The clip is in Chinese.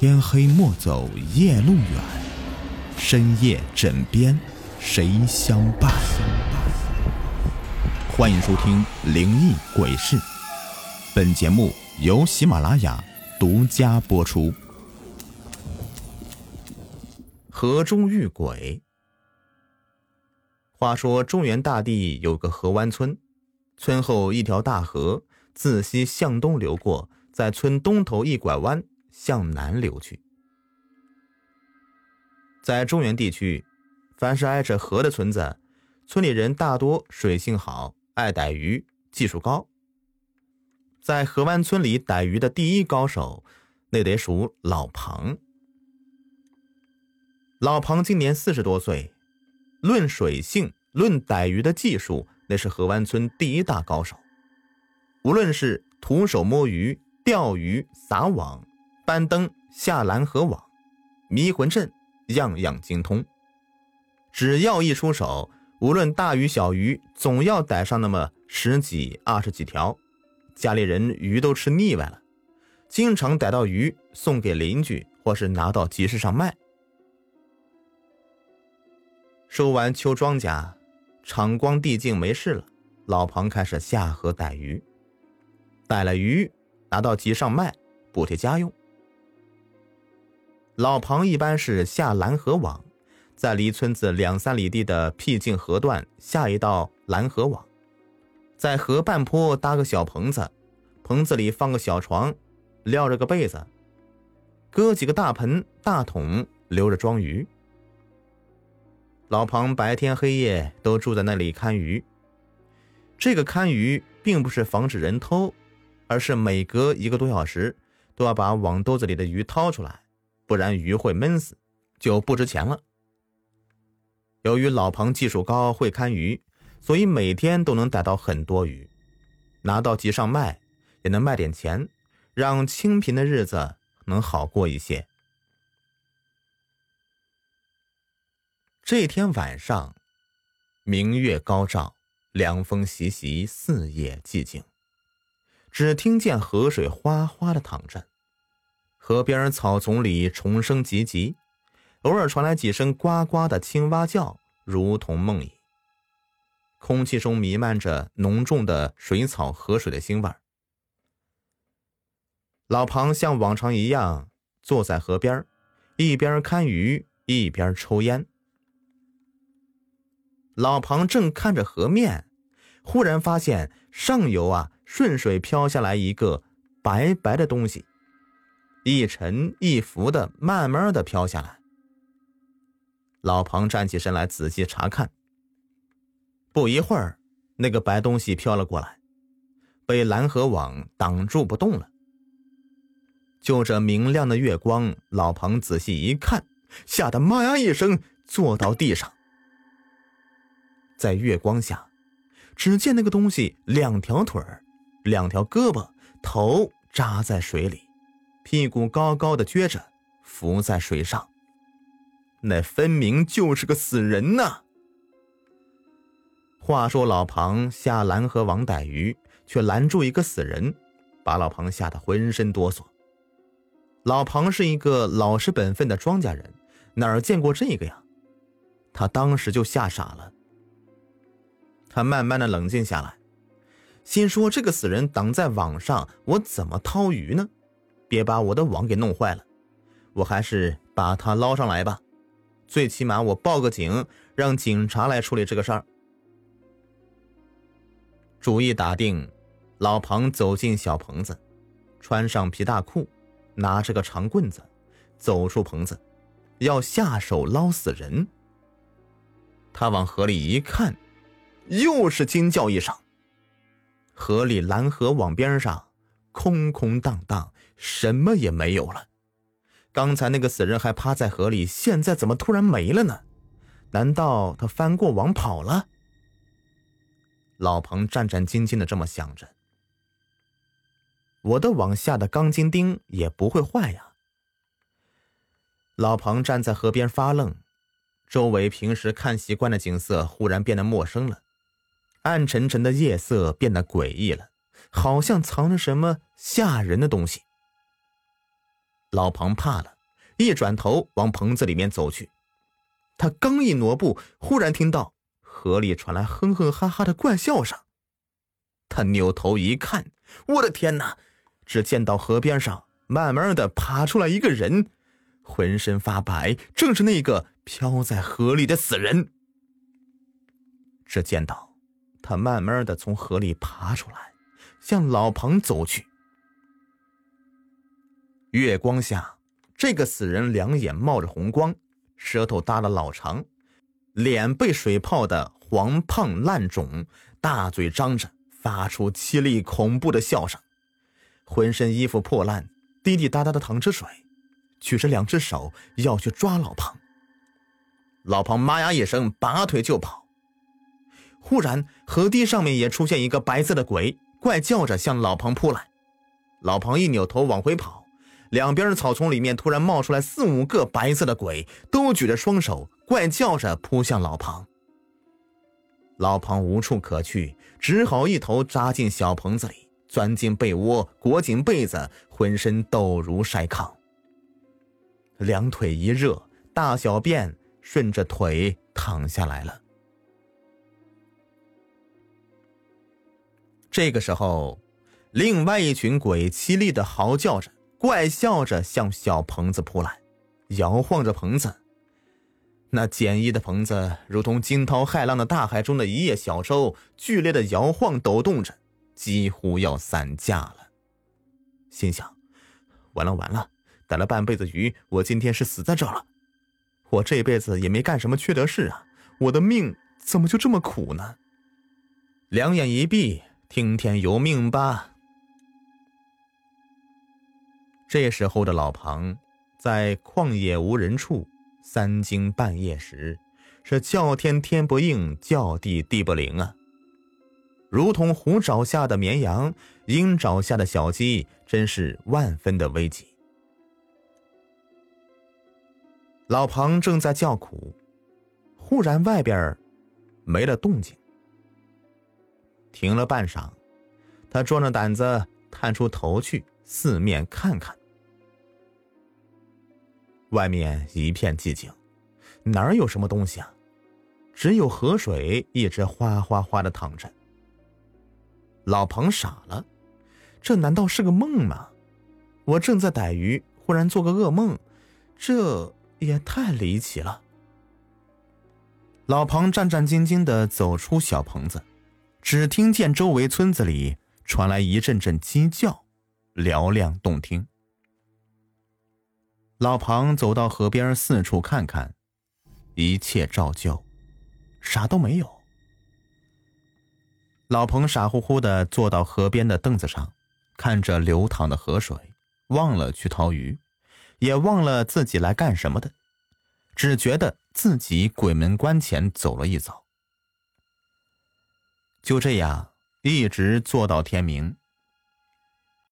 天黑莫走夜路远，深夜枕边谁相伴？欢迎收听《灵异鬼事》，本节目由喜马拉雅独家播出。河中遇鬼。话说中原大地有个河湾村，村后一条大河自西向东流过，在村东头一拐弯。向南流去。在中原地区，凡是挨着河的村子，村里人大多水性好，爱逮鱼，技术高。在河湾村里逮鱼的第一高手，那得数老庞。老庞今年四十多岁，论水性，论逮鱼的技术，那是河湾村第一大高手。无论是徒手摸鱼、钓鱼、撒网。搬灯、下拦河网、迷魂阵，样样精通。只要一出手，无论大鱼小鱼，总要逮上那么十几、二十几条。家里人鱼都吃腻歪了，经常逮到鱼送给邻居，或是拿到集市上卖。收完秋庄稼，场光地静，没事了，老庞开始下河逮鱼。逮了鱼，拿到集上卖，补贴家用。老庞一般是下拦河网，在离村子两三里地的僻静河段下一道拦河网，在河半坡搭个小棚子，棚子里放个小床，撂着个被子，搁几个大盆大桶，留着装鱼。老庞白天黑夜都住在那里看鱼。这个看鱼并不是防止人偷，而是每隔一个多小时都要把网兜子里的鱼掏出来。不然鱼会闷死，就不值钱了。由于老庞技术高，会看鱼，所以每天都能逮到很多鱼，拿到集上卖，也能卖点钱，让清贫的日子能好过一些。这天晚上，明月高照，凉风习习，四野寂静，只听见河水哗哗的淌着。河边草丛里虫声唧唧，偶尔传来几声呱呱的青蛙叫，如同梦呓。空气中弥漫着浓重的水草、河水的腥味。老庞像往常一样坐在河边，一边看鱼一边抽烟。老庞正看着河面，忽然发现上游啊顺水飘下来一个白白的东西。一沉一浮的，慢慢的飘下来。老庞站起身来，仔细查看。不一会儿，那个白东西飘了过来，被蓝河网挡住不动了。就这明亮的月光，老庞仔细一看，吓得“妈呀”一声，坐到地上。在月光下，只见那个东西两条腿，两条胳膊，头扎在水里。屁股高高的撅着，浮在水上，那分明就是个死人呐！话说老庞下拦河网逮鱼，却拦住一个死人，把老庞吓得浑身哆嗦。老庞是一个老实本分的庄稼人，哪儿见过这个呀？他当时就吓傻了。他慢慢的冷静下来，心说：这个死人挡在网上，我怎么掏鱼呢？别把我的网给弄坏了，我还是把它捞上来吧。最起码我报个警，让警察来处理这个事儿。主意打定，老庞走进小棚子，穿上皮大裤，拿着个长棍子，走出棚子，要下手捞死人。他往河里一看，又是惊叫一声。河里拦河网边上。空空荡荡，什么也没有了。刚才那个死人还趴在河里，现在怎么突然没了呢？难道他翻过网跑了？老彭战战兢兢的这么想着。我的网下的钢筋钉也不会坏呀。老彭站在河边发愣，周围平时看习惯的景色忽然变得陌生了，暗沉沉的夜色变得诡异了。好像藏着什么吓人的东西。老庞怕了，一转头往棚子里面走去。他刚一挪步，忽然听到河里传来哼哼哈哈的怪笑声。他扭头一看，我的天哪！只见到河边上慢慢的爬出来一个人，浑身发白，正是那个漂在河里的死人。只见到他慢慢的从河里爬出来，向老庞走去。月光下，这个死人两眼冒着红光。舌头耷了老长，脸被水泡的黄胖烂肿，大嘴张着，发出凄厉恐怖的笑声，浑身衣服破烂，滴滴答答的淌着水，举着两只手要去抓老庞。老庞妈呀一声，拔腿就跑。忽然，河堤上面也出现一个白色的鬼，怪叫着向老庞扑来。老庞一扭头往回跑。两边的草丛里面突然冒出来四五个白色的鬼，都举着双手，怪叫着扑向老庞。老庞无处可去，只好一头扎进小棚子里，钻进被窝，裹紧被子，浑身抖如筛糠。两腿一热，大小便顺着腿淌下来了。这个时候，另外一群鬼凄厉的嚎叫着。怪笑着向小棚子扑来，摇晃着棚子。那简易的棚子如同惊涛骇浪的大海中的一叶小舟，剧烈的摇晃抖动着，几乎要散架了。心想：完了完了，打了半辈子鱼，我今天是死在这了。我这辈子也没干什么缺德事啊，我的命怎么就这么苦呢？两眼一闭，听天由命吧。这时候的老庞，在旷野无人处，三更半夜时，是叫天天不应，叫地地不灵啊！如同虎爪下的绵羊，鹰爪下的小鸡，真是万分的危急。老庞正在叫苦，忽然外边没了动静，停了半晌，他壮着胆子探出头去，四面看看。外面一片寂静，哪儿有什么东西啊？只有河水一直哗哗哗的淌着。老庞傻了，这难道是个梦吗？我正在逮鱼，忽然做个噩梦，这也太离奇了。老庞战战兢兢的走出小棚子，只听见周围村子里传来一阵阵鸡叫，嘹亮动听。老庞走到河边，四处看看，一切照旧，啥都没有。老彭傻乎乎的坐到河边的凳子上，看着流淌的河水，忘了去掏鱼，也忘了自己来干什么的，只觉得自己鬼门关前走了一遭。就这样，一直坐到天明。